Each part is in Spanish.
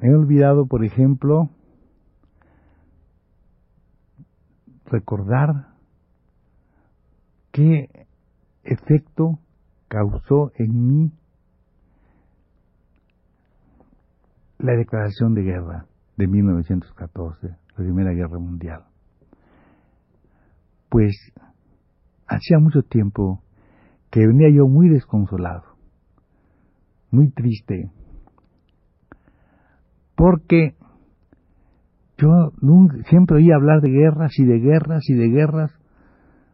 He olvidado, por ejemplo, recordar qué efecto causó en mí la declaración de guerra de 1914, la Primera Guerra Mundial. Pues hacía mucho tiempo que venía yo muy desconsolado, muy triste, porque yo siempre oía hablar de guerras y de guerras y de guerras.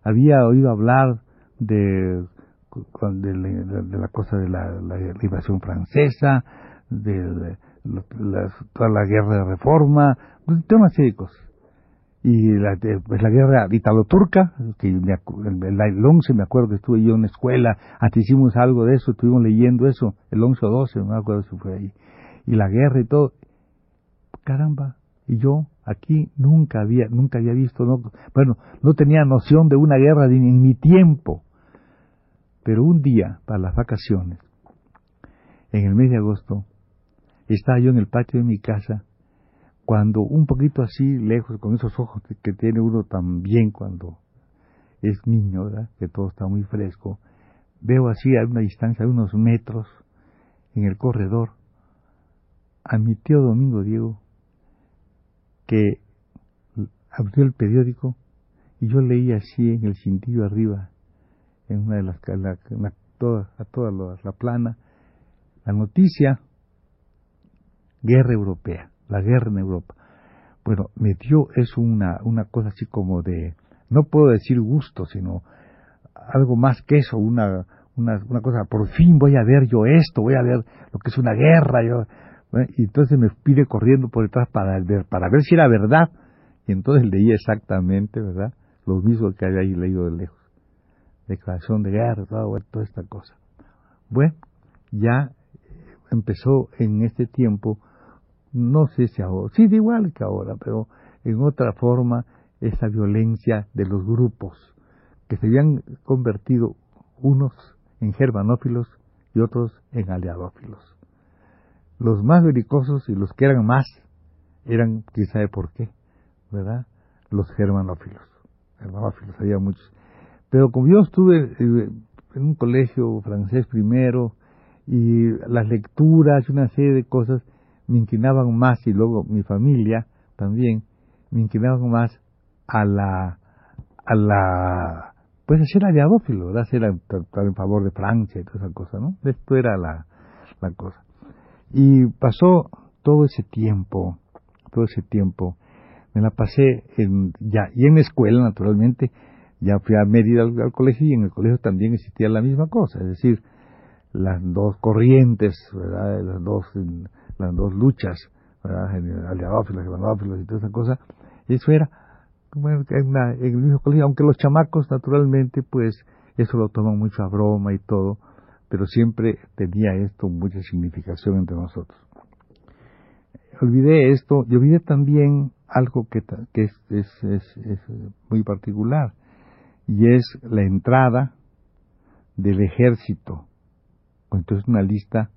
Había oído hablar de, la, cosa de la, invasión francesa, de, toda la guerra de reforma, pues, de serie de cosas. Y la, pues, la guerra italo-turca, que el, el 11 me acuerdo que estuve yo en la escuela, antes hicimos algo de eso, estuvimos leyendo eso, el 11 o 12, no me acuerdo si fue ahí. Y la guerra y todo. Caramba, y yo aquí nunca había, nunca había visto, no, bueno, no tenía noción de una guerra en mi tiempo. Pero un día, para las vacaciones, en el mes de agosto, estaba yo en el patio de mi casa, cuando un poquito así lejos, con esos ojos que tiene uno también cuando es niño, ¿verdad? que todo está muy fresco, veo así a una distancia de unos metros, en el corredor, a mi tío Domingo Diego que abrió el periódico y yo leí así en el cintillo arriba, en una de las la, toda, a toda la, plana, la noticia guerra europea, la guerra en Europa. Bueno, me dio eso una, una cosa así como de, no puedo decir gusto, sino algo más que eso, una, una, una cosa, por fin voy a ver yo esto, voy a ver lo que es una guerra, yo, y entonces me pide corriendo por detrás para ver, para ver si era verdad. Y entonces leía exactamente, ¿verdad? Lo mismo que había ahí leído de lejos. Declaración de guerra, toda, esta cosa. Bueno, ya empezó en este tiempo, no sé si ahora, sí, de igual que ahora, pero en otra forma, esa violencia de los grupos que se habían convertido unos en germanófilos y otros en aliadófilos los más belicosos y los que eran más eran, quién sabe por qué, ¿verdad? Los germanófilos. Germanófilos, había muchos. Pero como yo estuve eh, en un colegio francés primero, y las lecturas y una serie de cosas me inclinaban más, y luego mi familia también, me inclinaban más a la, a la, pues a ser aliadófilo, ¿verdad? Ser en favor de Francia y toda esa cosa, ¿no? Esto era la, la cosa. Y pasó todo ese tiempo, todo ese tiempo, me la pasé en, ya, y en la escuela naturalmente, ya fui a Mérida al, colegio y en el colegio también existía la misma cosa, es decir, las dos corrientes, ¿verdad? las dos, las dos luchas, ¿verdad? aliadófilos, ivanófilos y toda esa cosa, eso era en, en el mismo colegio, aunque los chamacos naturalmente pues eso lo toman mucho a broma y todo, pero siempre tenía esto mucha significación entre nosotros. Olvidé esto y olvidé también algo que, es, muy particular, y es la entrada del ejército. Entonces una lista,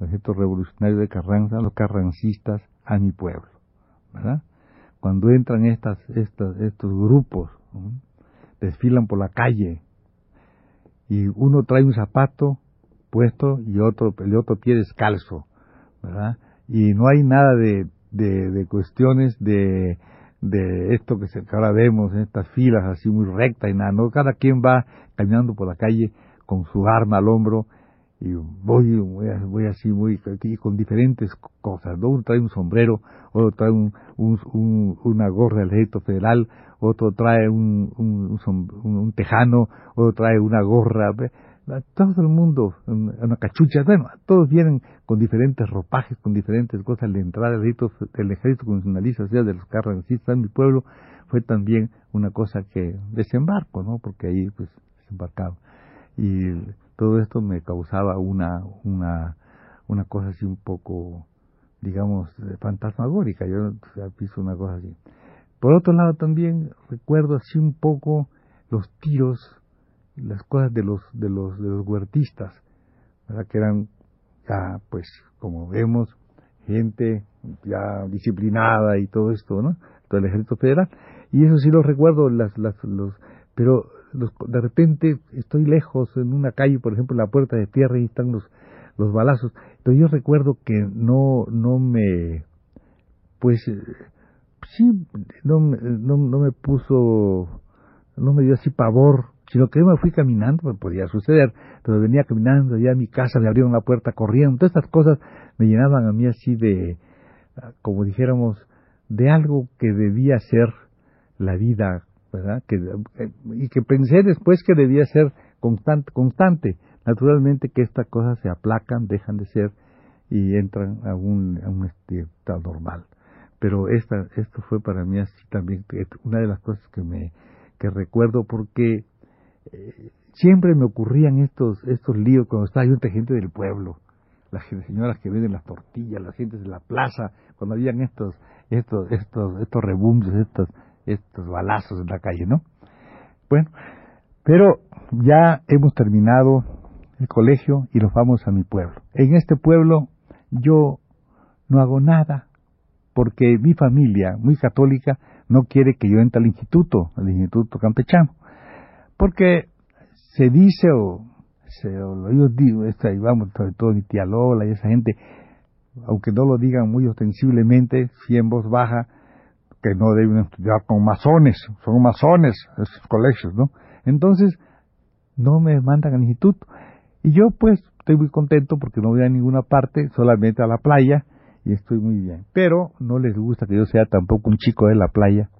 el ejército revolucionario de Carranza, los carrancistas a mi pueblo. ¿verdad? Cuando entran estas, estas, estos grupos, desfilan por la calle, y uno trae un zapato puesto y otro, el otro pie descalzo, ¿verdad? Y no hay nada de, de, cuestiones de, de esto que, se, ahora vemos en estas filas así muy rectas y nada, ¿no? Cada quien va caminando por la calle con su arma al hombro y voy, voy, así muy con diferentes cosas, ¿no? Uno trae un sombrero, otro trae un, un, una gorra del ejército federal, otro trae un, tejano, otro trae una gorra, todo el mundo, una cachucha, bueno, todos vienen con diferentes ropajes, con diferentes cosas. La entrada del ejército, el ejército constitucionalista, o sea, de los carrancistas en mi pueblo, fue también una cosa que desembarco, ¿no? Porque ahí, pues, desembarcaba. Y todo esto me causaba una, una, una cosa así un poco, digamos, fantasmagórica. Yo piso una cosa así. Por otro lado, también recuerdo así un poco los tiros las cosas de los de los de los huertistas, ¿verdad? que eran ya pues como vemos gente ya disciplinada y todo esto, ¿no? Todo el ejército federal y eso sí lo recuerdo las las los pero los, de repente estoy lejos en una calle, por ejemplo, la puerta de tierra y están los los balazos, pero yo recuerdo que no no me pues sí no no, no me puso no me dio así pavor sino que yo me fui caminando, pues podía suceder, pero venía caminando ya a mi casa, me abrieron la puerta corriendo, todas estas cosas me llenaban a mí así de, como dijéramos, de algo que debía ser la vida, ¿verdad? Que, eh, y que pensé después que debía ser constante, constante. Naturalmente que estas cosas se aplacan, dejan de ser y entran a un, a un estado normal. Pero esta, esto fue para mí así también una de las cosas que me que recuerdo porque siempre me ocurrían estos estos líos cuando estaba entre gente del pueblo, las señoras que venden las tortillas, las gentes de la plaza, cuando habían estos estos estos estos rebumbios, estos estos balazos en la calle, ¿no? Bueno, pero ya hemos terminado el colegio y nos vamos a mi pueblo. En este pueblo yo no hago nada porque mi familia, muy católica, no quiere que yo entre al instituto, al instituto campechano porque se dice o, se, o yo digo, esta, y vamos, sobre todo mi tía Lola y esa gente, aunque no lo digan muy ostensiblemente, si en voz baja, que no deben estudiar con masones, son masones esos colegios, ¿no? Entonces, no me mandan al instituto. Y yo pues estoy muy contento porque no voy a ninguna parte, solamente a la playa, y estoy muy bien. Pero no les gusta que yo sea tampoco un chico de la playa.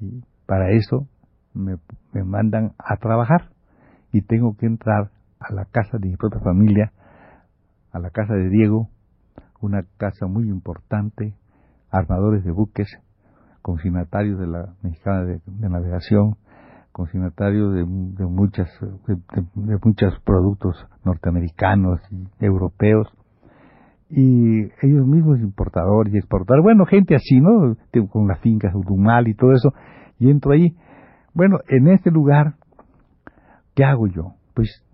Y para eso me, mandan a trabajar y tengo que entrar a la casa de mi propia familia, a la casa de Diego, una casa muy importante, armadores de buques, consignatarios de la Mexicana de, Navegación, consignatarios de, muchas de, muchos productos norteamericanos y europeos y ellos mismos importadores y exportadores, bueno, gente así, ¿no? Con las fincas, Urumal y todo eso, y entro ahí bueno, en este lugar, ¿qué hago yo? Pues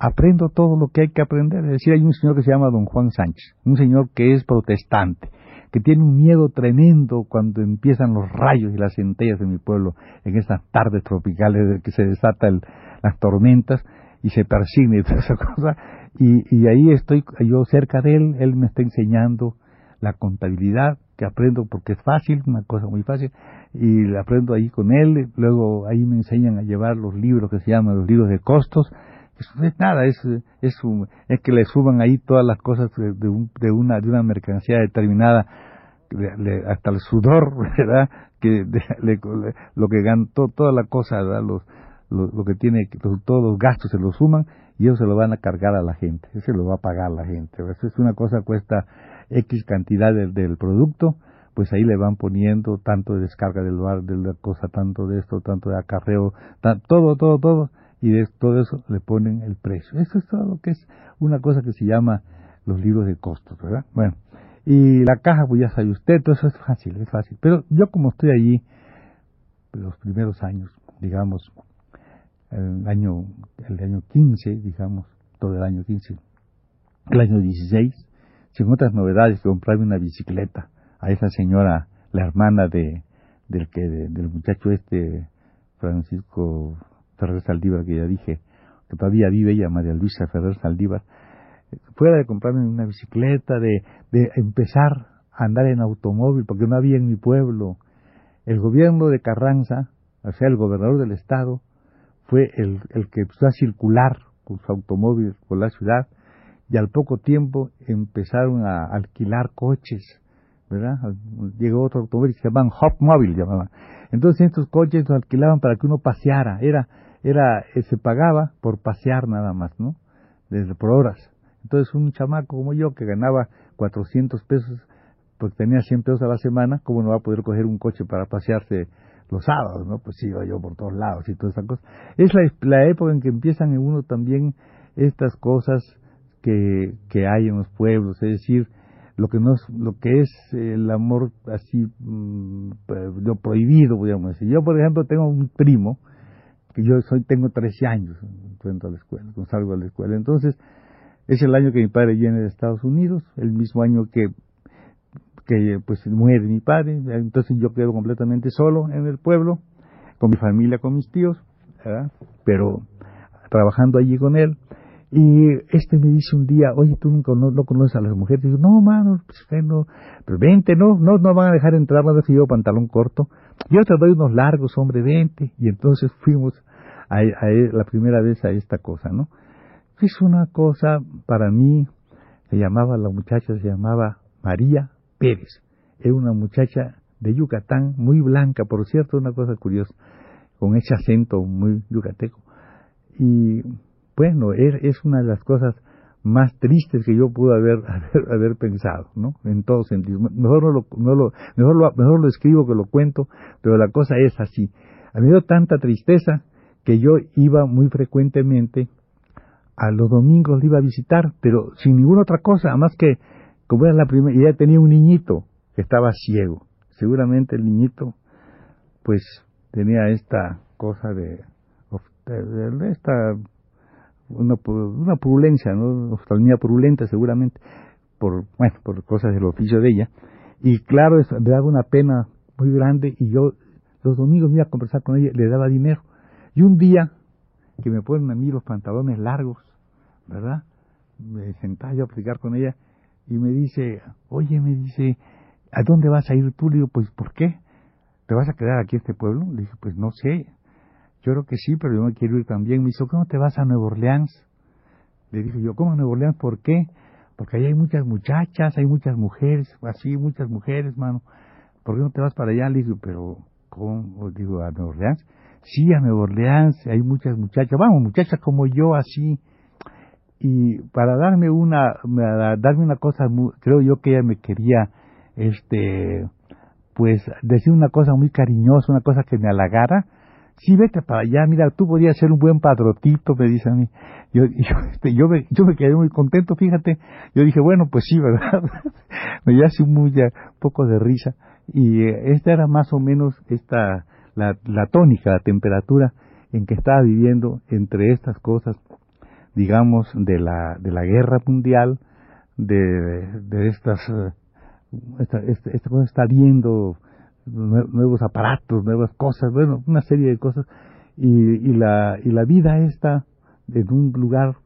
aprendo todo lo que hay que aprender. Es decir, hay un señor que se llama don Juan Sánchez, un señor que es protestante, que tiene un miedo tremendo cuando empiezan los rayos y las centellas de mi pueblo en estas tardes tropicales de que se desatan las tormentas y se persigue y toda esa cosa. Y, y ahí estoy yo cerca de él, él me está enseñando la contabilidad, que aprendo porque es fácil, una cosa muy fácil, y aprendo ahí con él, luego ahí me enseñan a llevar los libros que se llaman los libros de costos, eso es nada, es, es, es que le suban ahí todas las cosas de, de, una, de una mercancía determinada, hasta el sudor, ¿verdad? Que lo que ganó, toda la cosa. Los, lo, que tiene, todos los gastos se los suman y ellos se lo van a cargar a la gente, eso se lo va a pagar la gente. Eso es una cosa cuesta X cantidad del, producto, pues ahí le van poniendo tanto de descarga del bar, de la cosa, tanto de esto, tanto de acarreo, todo, todo, todo, y de todo eso le ponen el precio. Eso es todo lo que es una cosa que se llama los libros de costos, ¿verdad? Bueno, y la caja, pues ya sabe usted, todo eso es fácil, es fácil. Pero yo como estoy allí, los primeros años, digamos, el año, el año 15, digamos, todo el año 15, el año 16, sin otras novedades, comprarme una bicicleta a esa señora, la hermana de del que del muchacho este Francisco Ferrer Saldívar que ya dije, que todavía vive ella, María Luisa Ferrer Saldívar, fuera de comprarme una bicicleta, de, de empezar a andar en automóvil, porque no había en mi pueblo. El gobierno de Carranza, o sea, el gobernador del estado, fue el, el que empezó a circular con su automóvil por la ciudad y al poco tiempo empezaron a alquilar coches, ¿verdad? Llegó otro automóvil que se llamaban Hop Mobile, llamaban. Entonces estos coches los alquilaban para que uno paseara, era, era, eh, se pagaba por pasear nada más, ¿no? Desde por horas. Entonces un chamaco como yo que ganaba 400 pesos, porque tenía 100 pesos a la semana, ¿cómo no va a poder coger un coche para pasearse los sábados, ¿no? Pues iba yo por todos lados y todas esas cosas. Es la, la época en que empiezan en uno también estas cosas que, que hay en los pueblos, es decir, lo que no es, lo que es el amor así mm, lo prohibido podríamos decir yo por ejemplo tengo un primo que yo soy tengo 13 años cuando a salgo a la escuela entonces es el año que mi padre viene de Estados Unidos el mismo año que que pues muere mi padre entonces yo quedo completamente solo en el pueblo con mi familia con mis tíos ¿verdad? pero trabajando allí con él y este me dice un día, oye, tú nunca no, conoces a las mujeres. Digo, no, mano, pues no, pero vente, no, no, no van a dejar entrar, no si yo pantalón corto. Yo te doy unos largos, hombre, vente. Y entonces fuimos a, a, la primera vez a esta cosa, ¿no? Es una cosa, para mí, se llamaba, la muchacha se llamaba María Pérez. Era una muchacha de Yucatán, muy blanca, por cierto, una cosa curiosa, con ese acento muy yucateco. Y bueno, es, una de las cosas más tristes que yo pude haber, haber, pensado, ¿no? En todos sentidos. Mejor, no lo, no lo, mejor, lo, mejor lo escribo que lo cuento, pero la cosa es así. A mí dio tanta tristeza que yo iba muy frecuentemente a los domingos le iba a visitar, pero sin ninguna otra cosa, más que como era la primera, ya tenía un niñito que estaba ciego. Seguramente el niñito, pues, tenía esta cosa de, de esta una, una purulencia, ¿no? Oftalmía purulenta seguramente, por, bueno, por cosas del oficio de ella. Y claro, me daba una pena muy grande y yo los domingos iba a conversar con ella, le daba dinero. Y un día que me ponen a mí los pantalones largos, ¿verdad? Me sentaba yo a platicar con ella y me dice, oye, me dice, ¿a dónde vas a ir tú? Le digo, pues, ¿por qué? ¿Te vas a quedar aquí en este pueblo? Le dije, pues no sé, yo creo que sí, pero yo me quiero ir también. Me dijo, ¿cómo te vas a Nueva Orleans? Le dije yo, ¿cómo a Nueva Orleans? ¿Por qué? Porque ahí hay muchas muchachas, hay muchas mujeres, así, muchas mujeres, mano. ¿Por qué no te vas para allá? Le dije, pero, ¿cómo? Digo, ¿a Nueva Orleans? Sí, a Nueva Orleans, hay muchas muchachas, vamos, muchachas como yo, así. Y para darme una, darme una cosa, creo yo que ella me quería, este, pues, decir una cosa muy cariñosa, una cosa que me halagara, sí, vete para allá, mira, tú podrías ser un buen padrotito, me dice a mí. Yo, yo, este, yo, me, yo me quedé muy contento, fíjate. Yo dije, bueno, pues sí, ¿verdad? me dio así muy ya, poco de risa. Y eh, esta era más o menos esta, la, la tónica, la temperatura en que estaba viviendo entre estas cosas, digamos, de la, de la guerra mundial, de, de estas, eh, esta, esta, esta cosa está viendo nuevos aparatos, nuevas cosas, bueno, una serie de cosas. Y, la, y la vida esta, en un lugar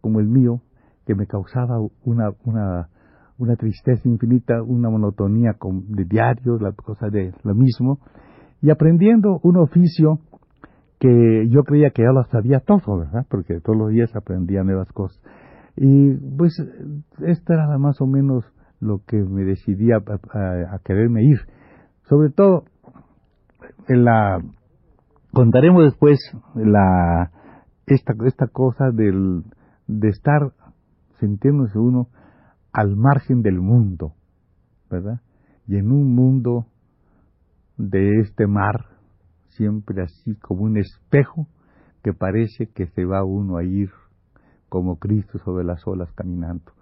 como el mío, que me causaba una, una, una tristeza infinita, una monotonía de diario, la cosa de lo mismo, y aprendiendo un oficio que yo creía que ya lo sabía todo, ¿verdad? Porque todos los días aprendía nuevas cosas. Y pues esto era más o menos lo que me decidía a quererme ir sobre todo, en la contaremos después la esta esta cosa del de estar sintiéndose uno al margen del mundo, ¿verdad? Y en un mundo de este mar, siempre así como un espejo que parece que se va uno a ir como Cristo sobre las olas caminando.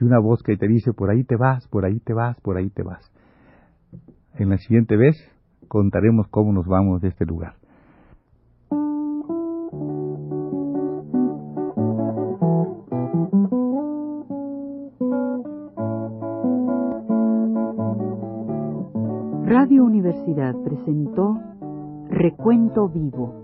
Y una voz que te dice, por ahí te vas, por ahí te vas, por ahí te vas. En la siguiente vez contaremos cómo nos vamos de este lugar. Radio Universidad presentó Recuento Vivo.